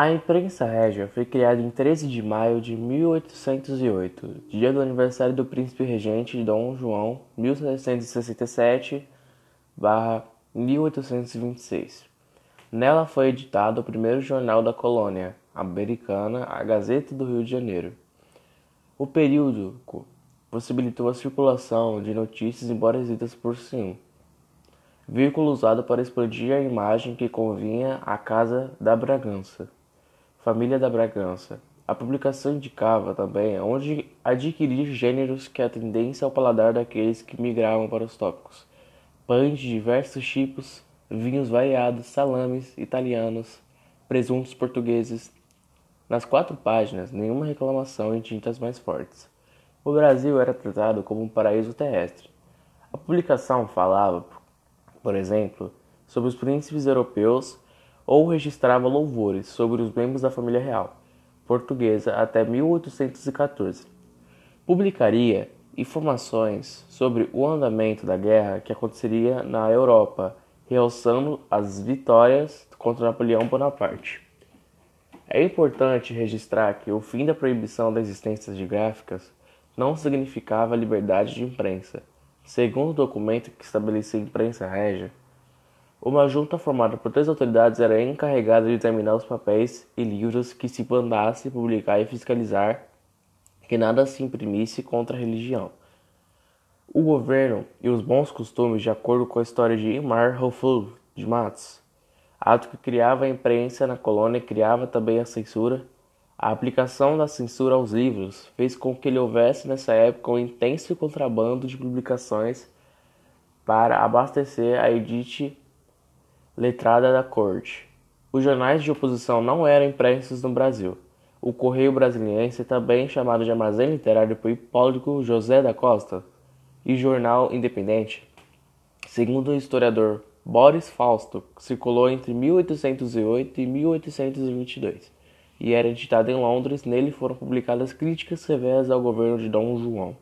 A imprensa régia foi criada em 13 de maio de 1808, dia do aniversário do príncipe regente Dom João, 1767-1826. Nela foi editado o primeiro jornal da colônia americana, a Gazeta do Rio de Janeiro. O período possibilitou a circulação de notícias, embora escritas por sim, veículo usado para explodir a imagem que convinha à Casa da Bragança família da Bragança. A publicação indicava também onde adquirir gêneros que atendessem ao paladar daqueles que migravam para os tópicos. Pães de diversos tipos, vinhos variados, salames italianos, presuntos portugueses. Nas quatro páginas, nenhuma reclamação em tintas mais fortes. O Brasil era tratado como um paraíso terrestre. A publicação falava, por exemplo, sobre os príncipes europeus ou registrava louvores sobre os membros da família real portuguesa até 1814. Publicaria informações sobre o andamento da guerra que aconteceria na Europa, realçando as vitórias contra Napoleão Bonaparte. É importante registrar que o fim da proibição da existência de gráficas não significava liberdade de imprensa. Segundo o documento que estabelecia a imprensa régia, uma junta formada por três autoridades era encarregada de determinar os papéis e livros que se mandasse publicar e fiscalizar que nada se imprimisse contra a religião. O governo e os bons costumes, de acordo com a história de Imar Roful de Matos, ato que criava a imprensa na colônia e criava também a censura, a aplicação da censura aos livros fez com que ele houvesse nessa época um intenso contrabando de publicações para abastecer a edite letrada da corte. Os jornais de oposição não eram impressos no Brasil. O Correio Brasiliense, também chamado de Armazém Literário por Hipólito José da Costa, e Jornal Independente, segundo o historiador Boris Fausto, circulou entre 1808 e 1822 e era editado em Londres. Nele foram publicadas críticas severas ao governo de Dom João.